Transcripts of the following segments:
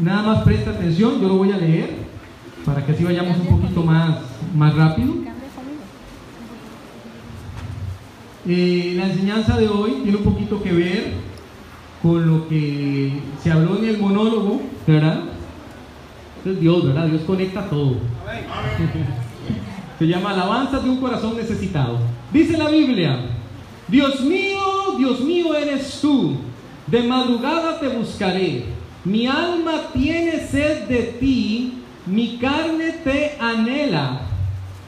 nada más presta atención, yo lo voy a leer para que así vayamos un poquito más, más rápido. Eh, la enseñanza de hoy tiene un poquito que ver con lo que se habló en el monólogo, ¿verdad? Es Dios, ¿verdad? Dios conecta todo. Se llama Alabanzas de un corazón necesitado. Dice la Biblia, Dios mío, Dios mío eres tú, de madrugada te buscaré, mi alma tiene sed de ti, mi carne te anhela.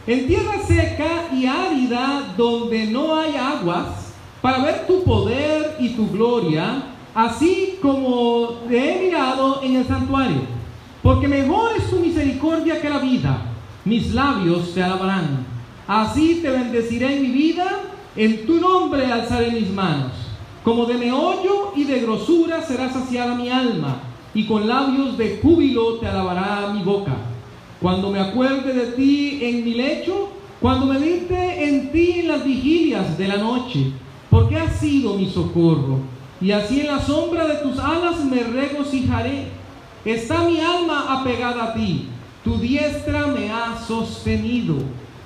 En tierra seca y árida donde no hay aguas, para ver tu poder y tu gloria, así como te he mirado en el santuario. Porque mejor es tu misericordia que la vida, mis labios te alabarán. Así te bendeciré en mi vida, en tu nombre alzaré mis manos. Como de meollo y de grosura será saciada mi alma, y con labios de júbilo te alabará mi boca. Cuando me acuerde de ti en mi lecho, cuando medite en ti en las vigilias de la noche, porque has sido mi socorro, y así en la sombra de tus alas me regocijaré. Está mi alma apegada a ti, tu diestra me ha sostenido.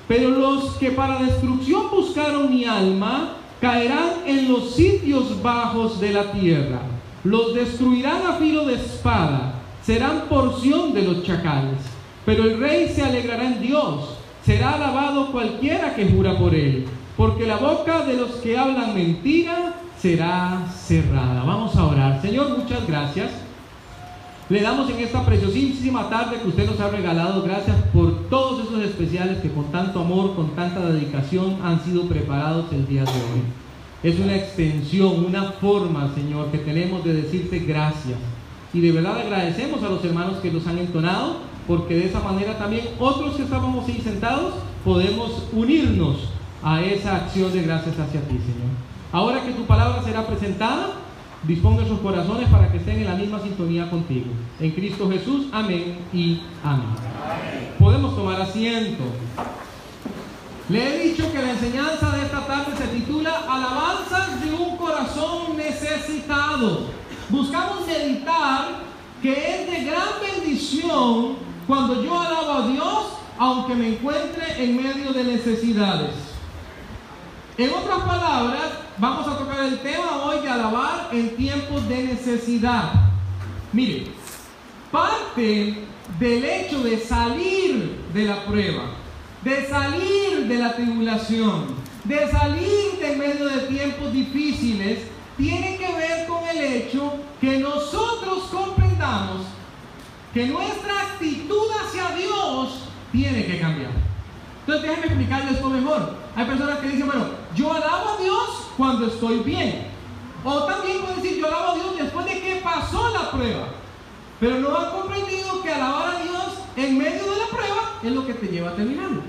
Pero los que para destrucción buscaron mi alma, caerán en los sitios bajos de la tierra. Los destruirán a filo de espada, serán porción de los chacales. Pero el rey se alegrará en Dios, será alabado cualquiera que jura por él, porque la boca de los que hablan mentira será cerrada. Vamos a orar. Señor, muchas gracias. Le damos en esta preciosísima tarde que usted nos ha regalado, gracias por todos esos especiales que con tanto amor, con tanta dedicación han sido preparados el día de hoy. Es una extensión, una forma, Señor, que tenemos de decirte gracias. Y de verdad agradecemos a los hermanos que nos han entonado, porque de esa manera también otros que estábamos ahí sentados podemos unirnos a esa acción de gracias hacia ti, Señor. Ahora que tu palabra será presentada, disponga sus corazones para que estén en la misma sintonía contigo. En Cristo Jesús, amén y amén. Podemos tomar asiento. Le he dicho que la enseñanza de esta tarde se titula Alabanzas de un corazón necesitado. Buscamos meditar que es de gran bendición cuando yo alabo a Dios, aunque me encuentre en medio de necesidades. En otras palabras, vamos a tocar el tema hoy de alabar en tiempos de necesidad. Mire, parte del hecho de salir de la prueba, de salir de la tribulación, de salir de medio de tiempos difíciles, tiene que ver con el hecho que nosotros comprendamos que nuestra actitud hacia Dios tiene que cambiar. Entonces déjenme explicarles esto mejor. Hay personas que dicen, bueno, yo alabo a Dios cuando estoy bien. O también pueden decir, yo alabo a Dios después de que pasó la prueba. Pero no han comprendido que alabar a Dios en medio de la prueba es lo que te lleva a terminarlo.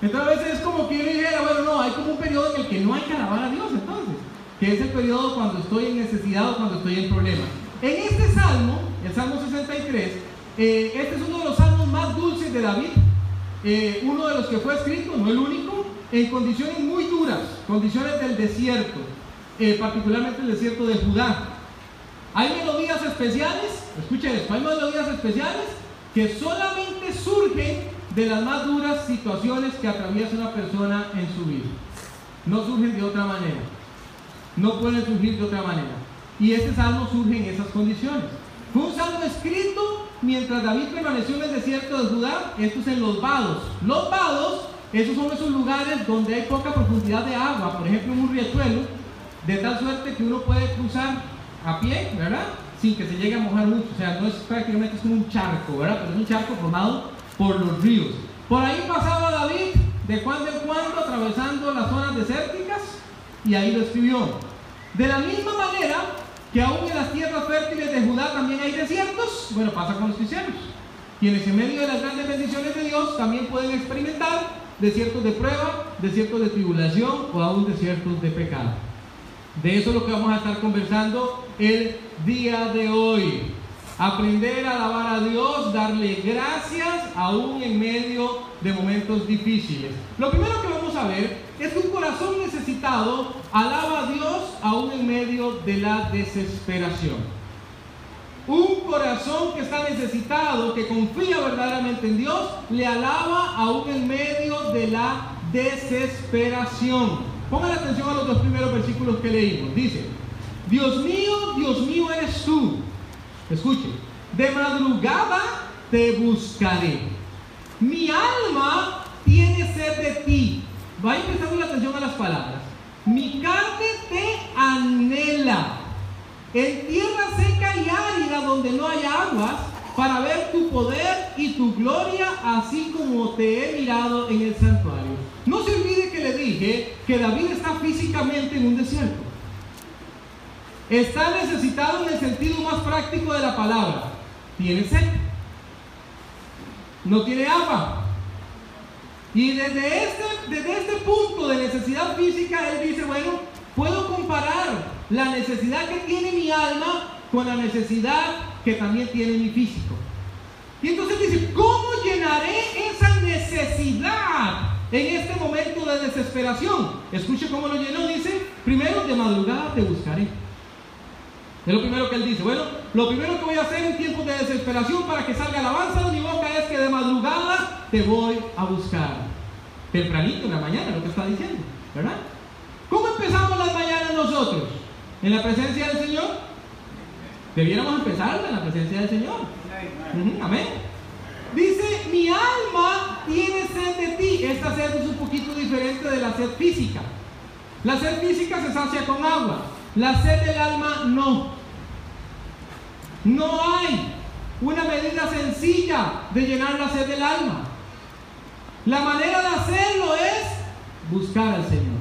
Entonces a veces es como que yo dijera, bueno, no, hay como un periodo en el que no hay que alabar a Dios entonces. Que es el periodo cuando estoy en necesidad o cuando estoy en problemas. En este salmo, el Salmo 63, eh, este es uno de los salmos más dulces de David. Eh, uno de los que fue escrito, no el único, en condiciones muy duras, condiciones del desierto, eh, particularmente el desierto de Judá. Hay melodías especiales, escuchen esto, hay melodías especiales que solamente surgen de las más duras situaciones que atraviesa una persona en su vida. No surgen de otra manera. No pueden surgir de otra manera. Y este salmo surge en esas condiciones. Fue un salmo escrito mientras David permaneció en el desierto de Judá, esto es en los vados. Los vados, esos son esos lugares donde hay poca profundidad de agua, por ejemplo en un riachuelo, de tal suerte que uno puede cruzar a pie, ¿verdad? Sin que se llegue a mojar mucho. O sea, no es prácticamente es como un charco, ¿verdad? Pero es un charco formado por los ríos. Por ahí pasaba David de cuando en cuando atravesando las zonas desérticas y ahí lo escribió. De la misma manera que aún en las tierras fértiles de Judá también hay desiertos, bueno, pasa con los cristianos, quienes en medio de las grandes bendiciones de Dios también pueden experimentar desiertos de prueba, desiertos de tribulación o aún desiertos de pecado. De eso es lo que vamos a estar conversando el día de hoy. Aprender a alabar a Dios, darle gracias aún en medio de momentos difíciles. Lo primero que vamos a ver es que un corazón necesitado alaba a Dios aún en medio de la desesperación. Un corazón que está necesitado, que confía verdaderamente en Dios, le alaba aún en medio de la desesperación. Pongan atención a los dos primeros versículos que leímos. Dice, Dios mío, Dios mío eres tú. Escuche, de madrugada te buscaré. Mi alma tiene sed de ti. Vaya prestando la atención a las palabras. Mi carne te anhela. En tierra seca y árida donde no hay aguas, para ver tu poder y tu gloria, así como te he mirado en el santuario. No se olvide que le dije que David está físicamente en un desierto. Está necesitado en el sentido más práctico de la palabra. Tiene sed. No tiene agua. Y desde este, desde este punto de necesidad física, él dice, bueno, puedo comparar la necesidad que tiene mi alma con la necesidad que también tiene mi físico. Y entonces dice, ¿cómo llenaré esa necesidad en este momento de desesperación? Escuche cómo lo llenó, dice, primero de madrugada te buscaré. Es lo primero que él dice. Bueno, lo primero que voy a hacer en tiempos de desesperación para que salga alabanza de mi boca es que de madrugada te voy a buscar. Tempranito en la mañana, lo que está diciendo, ¿verdad? ¿Cómo empezamos las mañanas nosotros? ¿En la presencia del Señor? Debiéramos empezar en la presencia del Señor. amén. Dice, mi alma tiene sed de ti. Esta sed es un poquito diferente de la sed física. La sed física se sacia con agua. La sed del alma no. No hay una medida sencilla de llenar la sed del alma. La manera de hacerlo es buscar al Señor.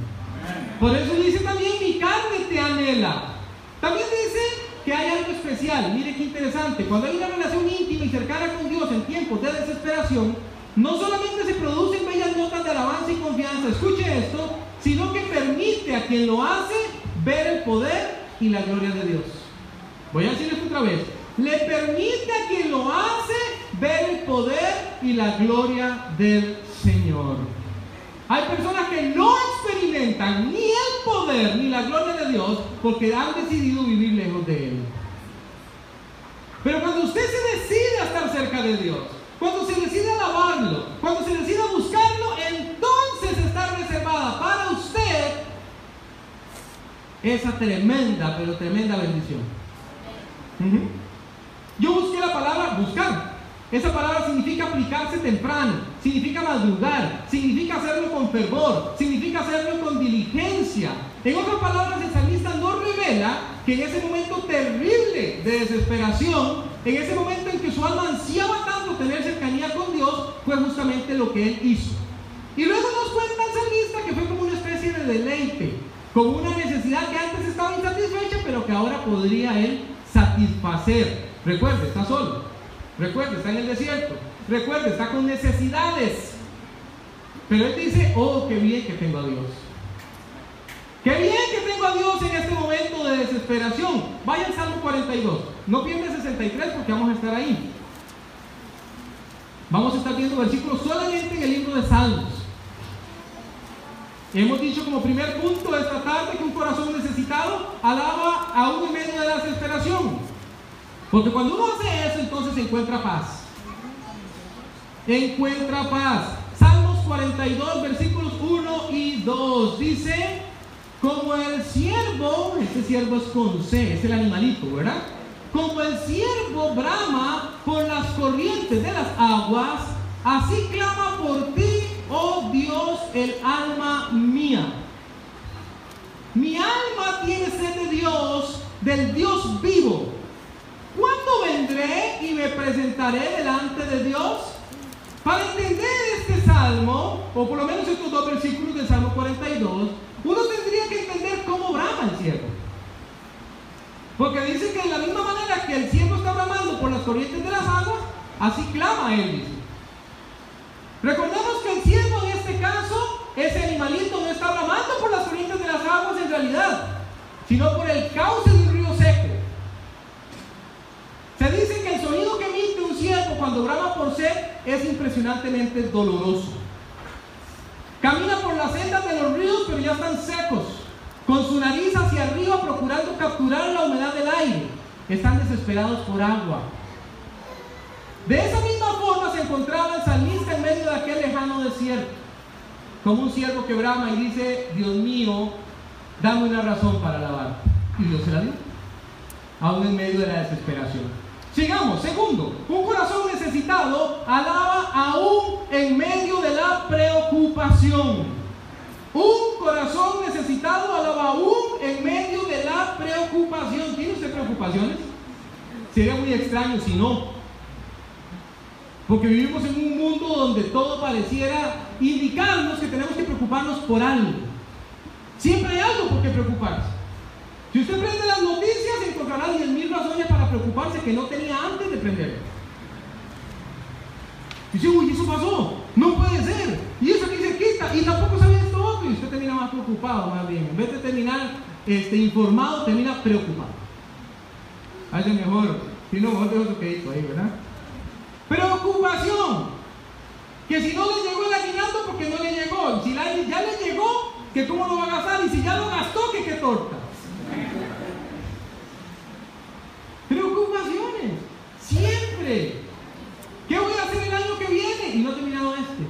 Por eso dice también mi carne te anhela. También dice que hay algo Mire qué interesante. Cuando hay una relación íntima y cercana con Dios en tiempos de desesperación, no solamente se producen bellas notas de alabanza y confianza, escuche esto, sino que permite a quien lo hace ver el poder y la gloria de Dios. Voy a decir esto otra vez. Le permite a quien lo hace ver el poder y la gloria del Señor. Hay personas que no experimentan ni el poder ni la gloria de Dios porque han decidido vivir lejos de Él. Pero cuando usted se decide a estar cerca de Dios, cuando se decide alabarlo, cuando se decide buscarlo, entonces está reservada para usted esa tremenda, pero tremenda bendición. Yo busqué la palabra buscar. Esa palabra significa aplicarse temprano, significa madrugar, significa hacerlo con fervor, significa hacerlo con diligencia. En otras palabras, el salmista no revela que en ese momento terrible de desesperación, en ese momento en que su alma ansiaba tanto tener cercanía con Dios, fue justamente lo que él hizo. Y luego nos cuenta el salmista que fue como una especie de deleite, como una necesidad que antes estaba insatisfecha, pero que ahora podría él satisfacer. Recuerde, está solo. Recuerde, está en el desierto. Recuerde, está con necesidades. Pero él dice, oh, qué bien que tengo a Dios. Qué bien que tengo a Dios en este momento de desesperación. Vaya al Salmo 42. No pierda 63 porque vamos a estar ahí. Vamos a estar viendo versículos solamente en el libro de Salmos. Hemos dicho como primer punto esta tarde que un corazón necesitado alaba aún en medio de la desesperación. Porque cuando uno hace eso, entonces encuentra paz. Encuentra paz. Salmos 42, versículos 1 y 2. Dice, como el siervo, este siervo es con C, es el animalito, ¿verdad? Como el siervo brama por las corrientes de las aguas, así clama por ti, oh Dios, el alma mía. Mi alma tiene sed de Dios, del Dios vivo. ¿Cuándo vendré y me presentaré delante de Dios? Para entender este salmo, o por lo menos estos dos versículos del Salmo 42, uno tendría que entender cómo brama el cielo. Porque dice que de la misma manera que el cielo está bramando por las corrientes de las aguas, así clama él, dice. Recordemos que el cielo en este caso, ese animalito no está bramando por las corrientes de las aguas en realidad, sino por el cauce de un río seco. Se dice que el sonido que emite un ciervo cuando brama por sed es impresionantemente doloroso. Camina por las sendas de los ríos, pero ya están secos, con su nariz hacia arriba procurando capturar la humedad del aire. están desesperados por agua. De esa misma forma se encontraba el salmista en medio de aquel lejano desierto, como un siervo que brama y dice, Dios mío, dame una razón para alabar. Y Dios se la dio, aún en medio de la desesperación. Sigamos, segundo, un corazón necesitado alaba aún en medio de la preocupación. Un corazón necesitado alaba aún en medio de la preocupación. ¿Tiene usted preocupaciones? Sería muy extraño si no. Porque vivimos en un mundo donde todo pareciera indicarnos que tenemos que preocuparnos por algo. Siempre hay algo por qué preocuparse. Si usted prende las noticias, encontrará 10.000 razones para preocuparse que no tenía antes de prender. Dice, uy, eso pasó, no puede ser, y eso aquí se quita, y tampoco sabía esto otro, y usted termina más preocupado, más bien. En vez de terminar este, informado, termina preocupado. A mejor, si no, mejor dejo eso que ahí, ¿verdad? Preocupación. Que si no le llegó el aguinaldo, porque no le llegó. Si ya le llegó, que cómo lo va a gastar. Y si ya lo gastó, que qué torta. Preocupaciones. Siempre. ¿Qué voy a hacer el año que viene? Y no he terminado este.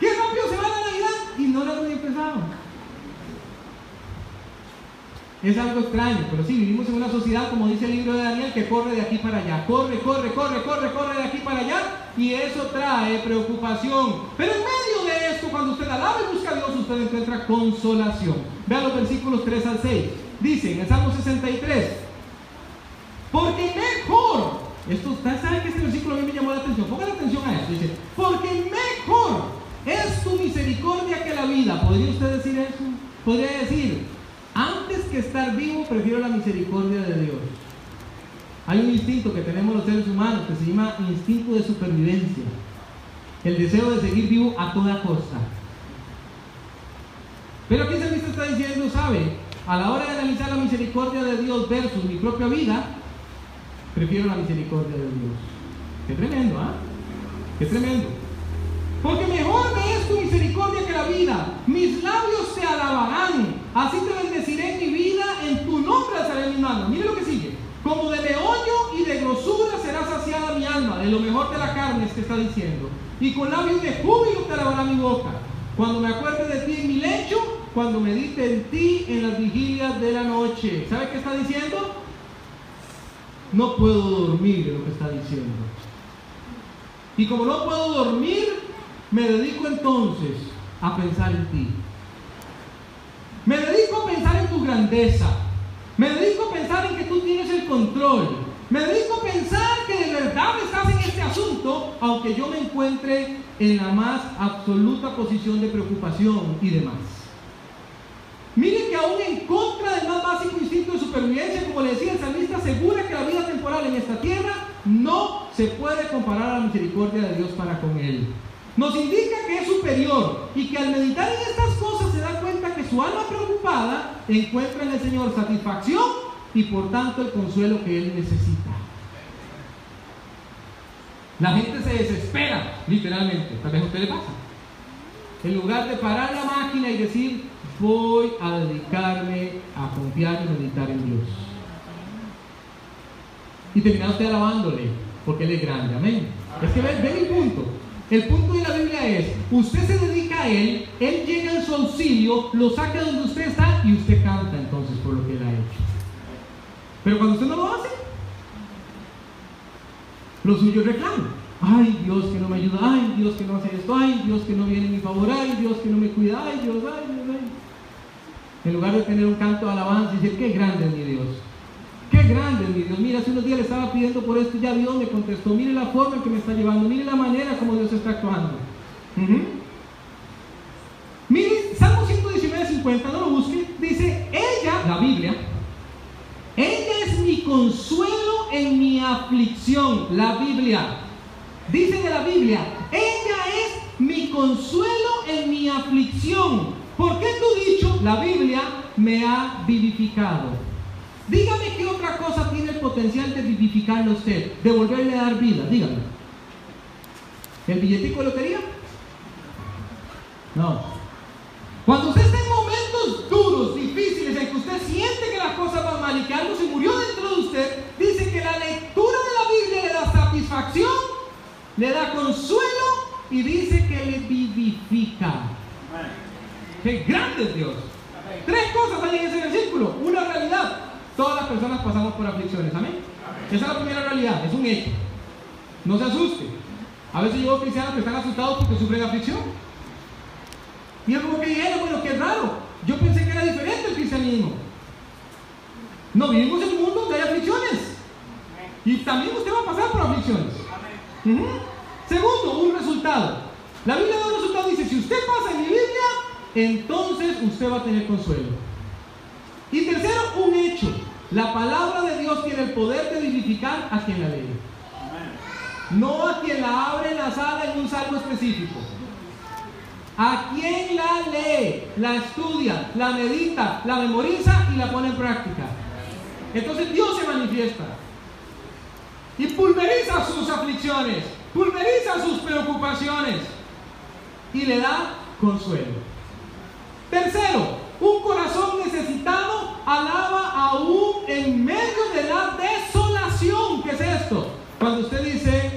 ¿Qué rápido se va la Navidad? Y no lo he empezado. Es algo extraño, pero sí, vivimos en una sociedad, como dice el libro de Daniel, que corre de aquí para allá. Corre, corre, corre, corre, corre de aquí para allá. Y eso trae preocupación. Pero en cuando usted alaba y busca a Dios, usted encuentra consolación. Vean los versículos 3 al 6. Dice en el Salmo 63, porque mejor, esto, usted sabe que este versículo a mí me llamó la atención, pongan atención a esto, dice, porque mejor es tu misericordia que la vida. ¿Podría usted decir eso? Podría decir, antes que estar vivo, prefiero la misericordia de Dios. Hay un instinto que tenemos los seres humanos que se llama instinto de supervivencia. El deseo de seguir vivo a toda costa. Pero aquí se está diciendo, ¿sabe? A la hora de analizar la misericordia de Dios versus mi propia vida, prefiero la misericordia de Dios. Qué tremendo, ¿ah? Qué tremendo. Porque mejor me es tu misericordia que la vida. Mis labios te alabarán. Así te bendeciré en mi vida. En tu nombre alzaré mi mano. Mire lo que sigue. Como de meollo y de grosura será saciada mi alma. De lo mejor de la carne es que está diciendo. Y con labios de júbilo te alabará mi boca. Cuando me acuerde de ti en mi lecho. Cuando medite en ti en las vigilias de la noche. ¿Sabe qué está diciendo? No puedo dormir en lo que está diciendo. Y como no puedo dormir, me dedico entonces a pensar en ti. Me dedico a pensar en tu grandeza. Me dedico a pensar en que tú tienes el control. Me dedico a pensar aunque yo me encuentre en la más absoluta posición de preocupación y demás. Miren que aún en contra del más básico instinto de supervivencia, como le decía el salmista, asegura que la vida temporal en esta tierra no se puede comparar a la misericordia de Dios para con él nos indica que es superior y que al meditar en estas cosas se da cuenta que su alma preocupada encuentra en el Señor satisfacción y por tanto el consuelo que él necesita. La gente se desespera, literalmente, tal vez a usted le pasa. En lugar de parar la máquina y decir, voy a dedicarme a confiar y meditar en Dios. Y termina usted alabándole, porque Él es grande, amén. Es que ven, ven el punto. El punto de la Biblia es, usted se dedica a Él, Él llega en su auxilio, lo saca donde usted está y usted canta entonces por lo que Él ha hecho. Pero cuando usted no lo hace, lo suyo reclama. Ay Dios que no me ayuda, ay Dios que no hace esto, ay Dios que no viene en mi favor, ay Dios que no me cuida, ay Dios, ay Dios, ay. En lugar de tener un canto de alabanza y decir, qué grande es mi Dios. Qué grande mi Dios. Mira, hace unos días le estaba pidiendo por esto y ya Dios me contestó. Mire la forma en que me está llevando. Mire la manera como Dios está actuando. Mire, Salmo 119, 50, no lo busque. Dice, ella, la Biblia, ella es consuelo en mi aflicción. La Biblia. Dice de la Biblia, ella es mi consuelo en mi aflicción. ¿Por qué tu dicho? La Biblia me ha vivificado. Dígame qué otra cosa tiene el potencial de vivificarle a usted, de volverle a dar vida. Dígame. ¿El billetico de lotería? No. Cuando usted está en momentos duros, difíciles, en que usted siente que las cosas que algo se murió usted, dice que la lectura de la Biblia le da satisfacción, le da consuelo y dice que le vivifica. ¡Qué grande es Dios! Tres cosas hay en ese versículo. Una realidad. Todas las personas pasamos por aflicciones. Amén. Esa es la primera realidad. Es un hecho. No se asuste. A veces yo veo cristianos que están asustados porque sufren aflicción. Y es como que era, bueno, qué raro. Yo pensé que era diferente el cristianismo. No vivimos en un mundo donde hay aflicciones. Y también usted va a pasar por aflicciones. Segundo, un resultado. La Biblia da un resultado. Dice, si usted pasa en mi Biblia, entonces usted va a tener consuelo. Y tercero, un hecho. La palabra de Dios tiene el poder de vivificar a quien la lee. No a quien la abre en la sala en un salmo específico. A quien la lee, la estudia, la medita, la memoriza y la pone en práctica. Entonces Dios se manifiesta. Y pulveriza sus aflicciones, pulveriza sus preocupaciones y le da consuelo. Tercero, un corazón necesitado alaba aún en medio de la desolación. ¿Qué es esto? Cuando usted dice,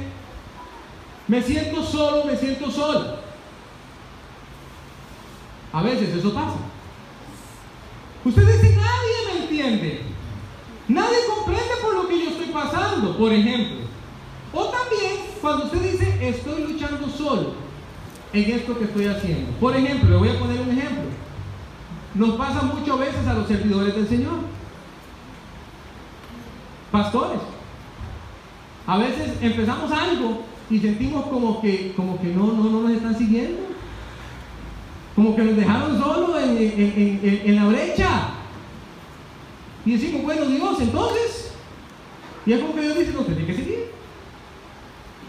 me siento solo, me siento solo. A veces eso pasa. Usted dice, nadie me entiende. Nadie comprende por lo que yo estoy pasando, por ejemplo. O también cuando usted dice, estoy luchando solo en esto que estoy haciendo. Por ejemplo, le voy a poner un ejemplo. Nos pasa muchas veces a los servidores del Señor. Pastores. A veces empezamos algo y sentimos como que, como que no, no, no nos están siguiendo. Como que nos dejaron solos en, la brecha. Y decimos, bueno Dios, entonces. Y es como que Dios dice, no, tiene que seguir.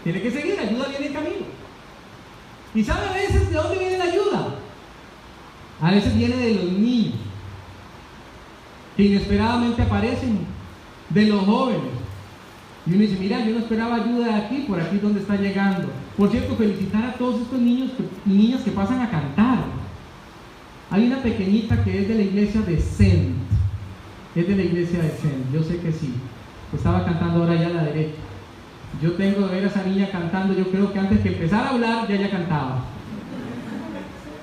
Tiene que seguir, ayuda viene en camino. ¿Y sabe a veces de dónde viene la ayuda? A veces viene de los niños, que inesperadamente aparecen, de los jóvenes. Y uno dice, mira, yo no esperaba ayuda de aquí, por aquí donde está llegando. Por cierto, felicitar a todos estos niños y niñas que pasan a cantar. Hay una pequeñita que es de la iglesia de Zen. Es de la iglesia de Zen, yo sé que sí. Estaba cantando ahora ya a la derecha. Yo tengo de ver a esa niña cantando, yo creo que antes que empezar a hablar ya ella cantaba.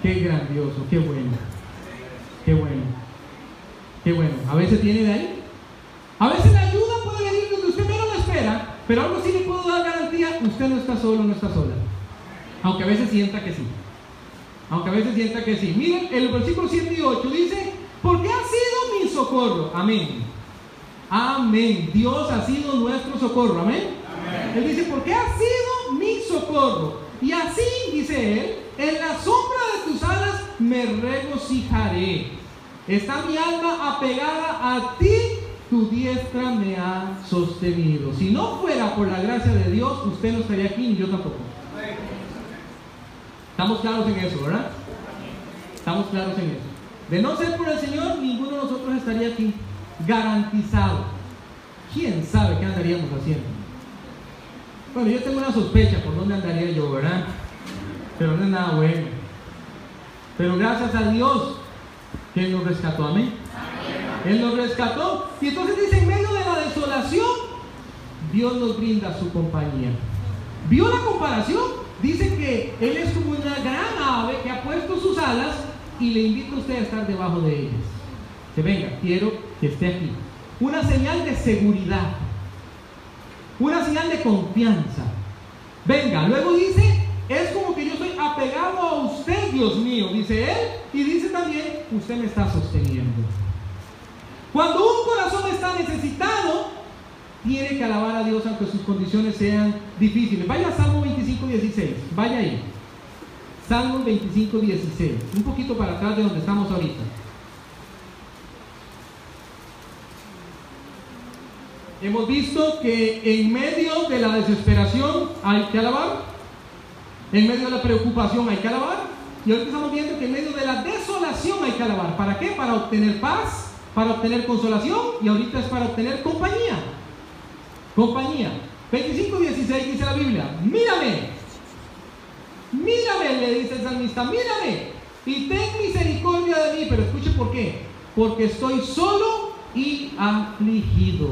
Qué grandioso, qué bueno. Qué bueno. Qué bueno. A veces viene de ahí. A veces la ayuda puede venir donde usted menos lo espera, pero algo sí le puedo dar garantía, usted no está solo, no está sola. Aunque a veces sienta que sí. Aunque a veces sienta que sí. Miren, el versículo 7 y 8 dice, porque ha sido mi socorro. Amén. Amén. Dios ha sido nuestro socorro. Amén. Amén. Él dice, porque ha sido mi socorro. Y así, dice él, en la sombra de tus alas me regocijaré. Está mi alma apegada a ti, tu diestra me ha sostenido. Si no fuera por la gracia de Dios, usted no estaría aquí ni yo tampoco. Estamos claros en eso, ¿verdad? Estamos claros en eso. De no ser por el Señor, ninguno de nosotros estaría aquí. Garantizado. ¿Quién sabe qué andaríamos haciendo? Bueno, yo tengo una sospecha por dónde andaría yo, ¿verdad? pero no es nada bueno. Pero gracias a Dios que Él nos rescató, amén. Él nos rescató. Y entonces dice, en medio de la desolación, Dios nos brinda su compañía. ¿Vio la comparación? Dice que Él es como una gran ave que ha puesto sus alas y le invita a usted a estar debajo de ellas. Que venga, quiero que esté aquí. Una señal de seguridad. Una señal de confianza. Venga, luego dice es como que yo estoy apegado a usted, Dios mío, dice él, y dice también, usted me está sosteniendo. Cuando un corazón está necesitado, tiene que alabar a Dios aunque sus condiciones sean difíciles. Vaya Salmo 25, 16, vaya ahí. Salmo 25, 16, un poquito para atrás de donde estamos ahorita. Hemos visto que en medio de la desesperación hay que alabar. En medio de la preocupación hay que alabar. Y ahorita estamos viendo que en medio de la desolación hay que alabar. ¿Para qué? Para obtener paz, para obtener consolación y ahorita es para obtener compañía. Compañía. 25, 16 dice la Biblia, mírame, mírame, le dice el salmista, mírame y ten misericordia de mí. Pero escuche por qué. Porque estoy solo y afligido.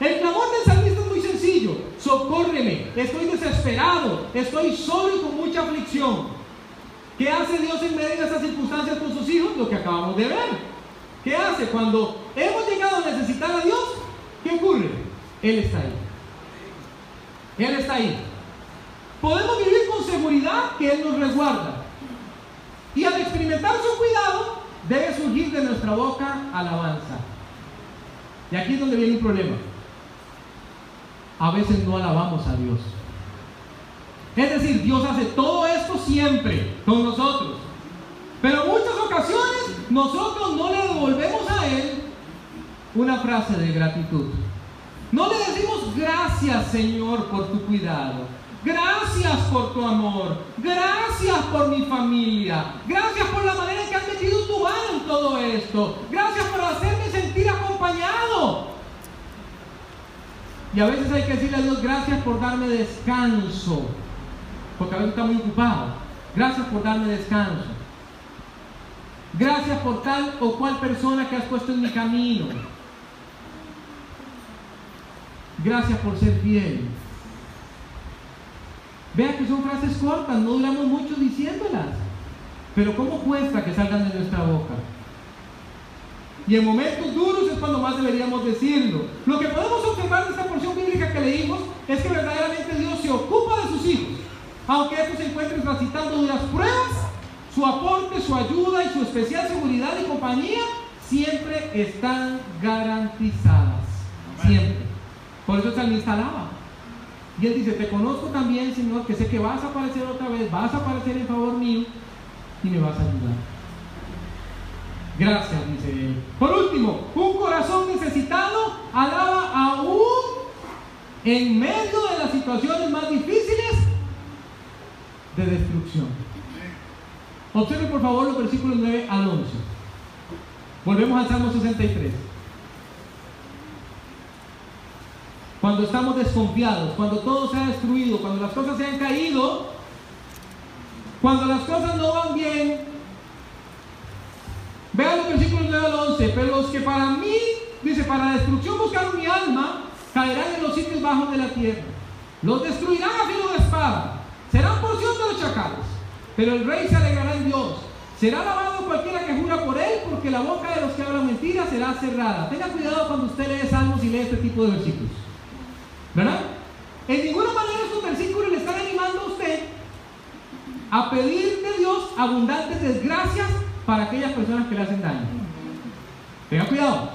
El clamor del salmista es muy sencillo. Socórreme, estoy desesperado, estoy solo y con mucha aflicción. ¿Qué hace Dios en medio de esas circunstancias con sus hijos? Lo que acabamos de ver. ¿Qué hace? Cuando hemos llegado a necesitar a Dios, ¿qué ocurre? Él está ahí. Él está ahí. Podemos vivir con seguridad que Él nos resguarda. Y al experimentar su cuidado, debe surgir de nuestra boca alabanza. Y aquí es donde viene un problema. A veces no alabamos a Dios. Es decir, Dios hace todo esto siempre con nosotros. Pero en muchas ocasiones nosotros no le devolvemos a Él una frase de gratitud. No le decimos gracias Señor por tu cuidado. Gracias por tu amor. Gracias por mi familia. Gracias por la manera en que has metido tu mano en todo esto. Gracias por hacerme sentir acompañado. Y a veces hay que decirle a Dios gracias por darme descanso. Porque a veces está muy ocupado. Gracias por darme descanso. Gracias por tal o cual persona que has puesto en mi camino. Gracias por ser fiel. Vea que son frases cortas, no duramos mucho diciéndolas. Pero ¿cómo cuesta que salgan de nuestra boca? Y en momentos duros es cuando más deberíamos decirlo. Lo que podemos observar de esta porción bíblica que leímos es que verdaderamente Dios se ocupa de sus hijos. Aunque estos se encuentren transitando duras pruebas, su aporte, su ayuda y su especial seguridad y compañía siempre están garantizadas. Siempre. Por eso el salmista alaba. Y él dice, te conozco también, Señor, que sé que vas a aparecer otra vez, vas a aparecer en favor mío y me vas a ayudar. Gracias, dice él. Por último, un corazón necesitado alaba aún en medio de las situaciones más difíciles de destrucción. Observen por favor los versículos 9 al 11. Volvemos al Salmo 63. Cuando estamos desconfiados, cuando todo se ha destruido, cuando las cosas se han caído, cuando las cosas no van bien, vean los versículos 9 al 11, pero los que para mí, dice, para destrucción buscaron mi alma, caerán en los sitios bajos de la tierra. Los destruirán a filo de espada, serán porción de los chacales. Pero el rey se alegrará en Dios. Será alabado cualquiera que jura por él, porque la boca de los que hablan mentiras será cerrada. Tenga cuidado cuando usted lee salmos y lee este tipo de versículos. ¿Verdad? En ninguna manera estos versículos le están animando a usted a pedir de Dios abundantes desgracias para aquellas personas que le hacen daño. Tenga cuidado.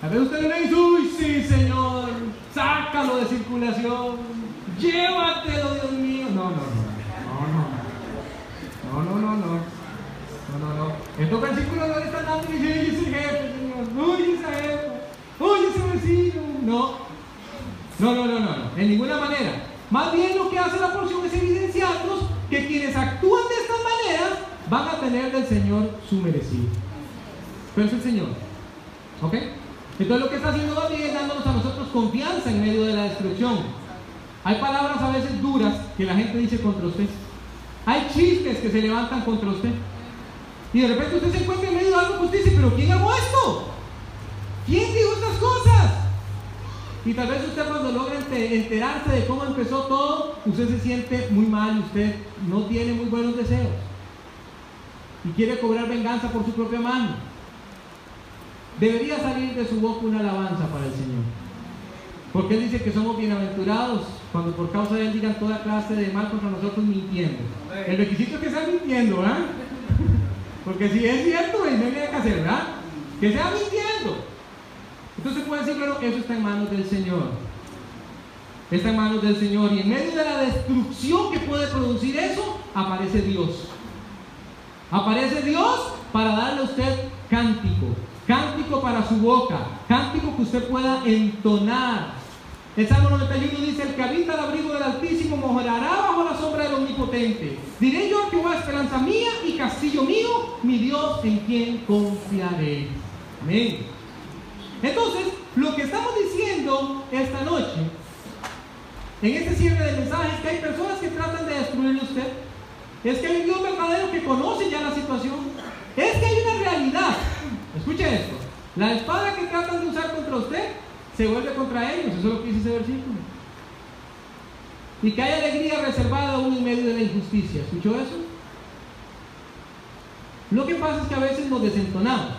A veces usted le dice, uy, sí, Señor, sácalo de circulación, llévatelo, Dios mío. No, no, no. No, no, no, no. No, no, no. Estos versículos no le están dando dice, ese jefe, Señor. Uy, esa jefe. Uy, ese vecino. No. No, no, no, no, no. En ninguna manera. Más bien lo que hace la porción es evidenciarnos que quienes actúan de esta manera van a tener del Señor su merecido. Pero es el Señor. ¿Ok? Entonces lo que está haciendo también es dándonos a nosotros confianza en medio de la destrucción. Hay palabras a veces duras que la gente dice contra usted. Hay chistes que se levantan contra usted. Y de repente usted se encuentra en medio de algo que usted dice, pero ¿quién hago esto? ¿Quién dijo estas? Y tal vez usted cuando logra enterarse de cómo empezó todo, usted se siente muy mal, usted no tiene muy buenos deseos. Y quiere cobrar venganza por su propia mano. Debería salir de su boca una alabanza para el Señor. Porque Él dice que somos bienaventurados cuando por causa de Él digan toda clase de mal contra nosotros mintiendo. El requisito es que sea mintiendo, ¿verdad? Porque si es cierto, no hay que hacer, ¿verdad? Que sea mintiendo. Entonces puede decir, claro, eso está en manos del Señor. Está en manos del Señor. Y en medio de la destrucción que puede producir eso, aparece Dios. Aparece Dios para darle a usted cántico. Cántico para su boca. Cántico que usted pueda entonar el Salmo 91 dice, el que habita al abrigo del Altísimo morará bajo la sombra del Omnipotente. Diré yo a Jehová, esperanza mía y castillo mío, mi Dios en quien confiaré. Amén. Entonces, lo que estamos diciendo esta noche, en este cierre de mensaje, es que hay personas que tratan de destruirle usted. Es que hay un Dios verdadero que conoce ya la situación. Es que hay una realidad. Escuche esto. La espada que tratan de usar contra usted se vuelve contra ellos. Eso es lo que dice ese versículo. Y que hay alegría reservada aún en medio de la injusticia. ¿Escuchó eso? Lo que pasa es que a veces nos desentonamos.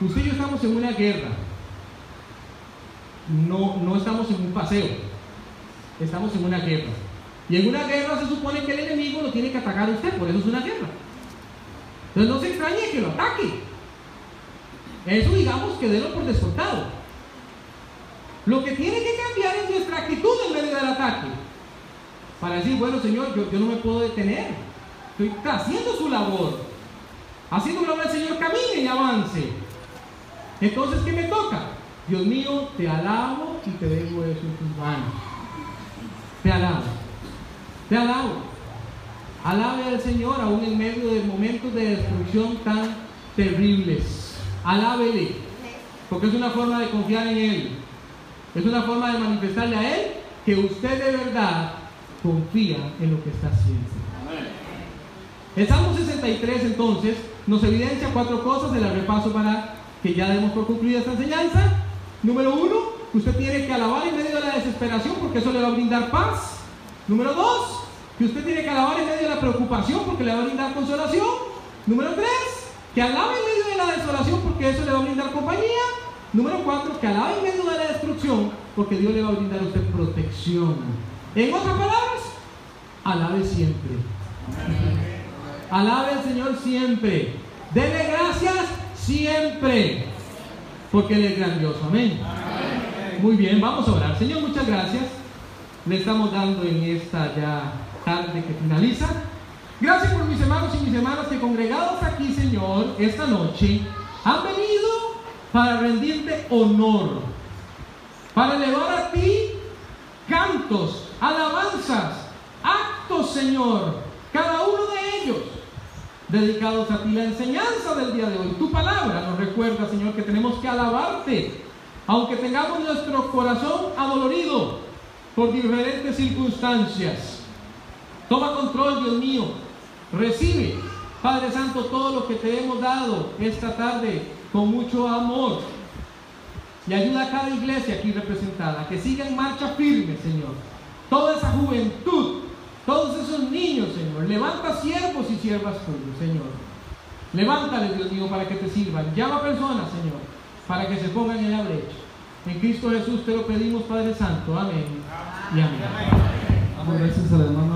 Usted y yo estamos en una guerra. No, no estamos en un paseo. Estamos en una guerra. Y en una guerra se supone que el enemigo lo tiene que atacar a usted, por eso es una guerra. Entonces no se extrañe que lo ataque. Eso digamos que délo por descontado. Lo que tiene que cambiar es nuestra actitud en medio del ataque. Para decir, bueno Señor, yo, no me puedo detener. Estoy haciendo su labor. Haciendo que el Señor camine y avance. Entonces, ¿qué me toca? Dios mío, te alabo y te dejo eso en tus manos. Te alabo. Te alabo. Alabe al Señor aún en medio de momentos de destrucción tan terribles. Alábele. Porque es una forma de confiar en Él. Es una forma de manifestarle a Él que usted de verdad confía en lo que está haciendo. El Salmo 63 entonces nos evidencia cuatro cosas, de la repaso para que ya demos por concluida esta enseñanza. Número uno, usted tiene que alabar en medio de la desesperación porque eso le va a brindar paz. Número dos, que usted tiene que alabar en medio de la preocupación porque le va a brindar consolación. Número tres, que alabe en medio de la desolación porque eso le va a brindar compañía. Número cuatro, que alabe en medio de la destrucción porque Dios le va a brindar a usted protección. En otras palabras, alabe siempre. Alabe al Señor siempre. Dele gracias siempre. Porque Él es grandioso. Amén. Muy bien, vamos a orar. Señor, muchas gracias. Le estamos dando en esta ya tarde que finaliza. Gracias por mis hermanos y mis hermanas que congregados aquí, Señor, esta noche, han venido para rendirte honor, para elevar a ti cantos, alabanzas, actos, Señor, cada uno de ellos dedicados a ti. La enseñanza del día de hoy, tu palabra nos recuerda, Señor, que tenemos que alabarte, aunque tengamos nuestro corazón adolorido por diferentes circunstancias. Toma control, Dios mío. Recibe, Padre Santo, todo lo que te hemos dado esta tarde con mucho amor. Y ayuda a cada iglesia aquí representada que siga en marcha firme, Señor. Toda esa juventud, todos esos niños, Señor. Levanta siervos y siervas tuyos, Señor. Levántales, Dios mío, para que te sirvan. Llama personas, Señor, para que se pongan en la brecha. En Cristo Jesús te lo pedimos, Padre Santo. Amén. Y amén. Gracias al hermano.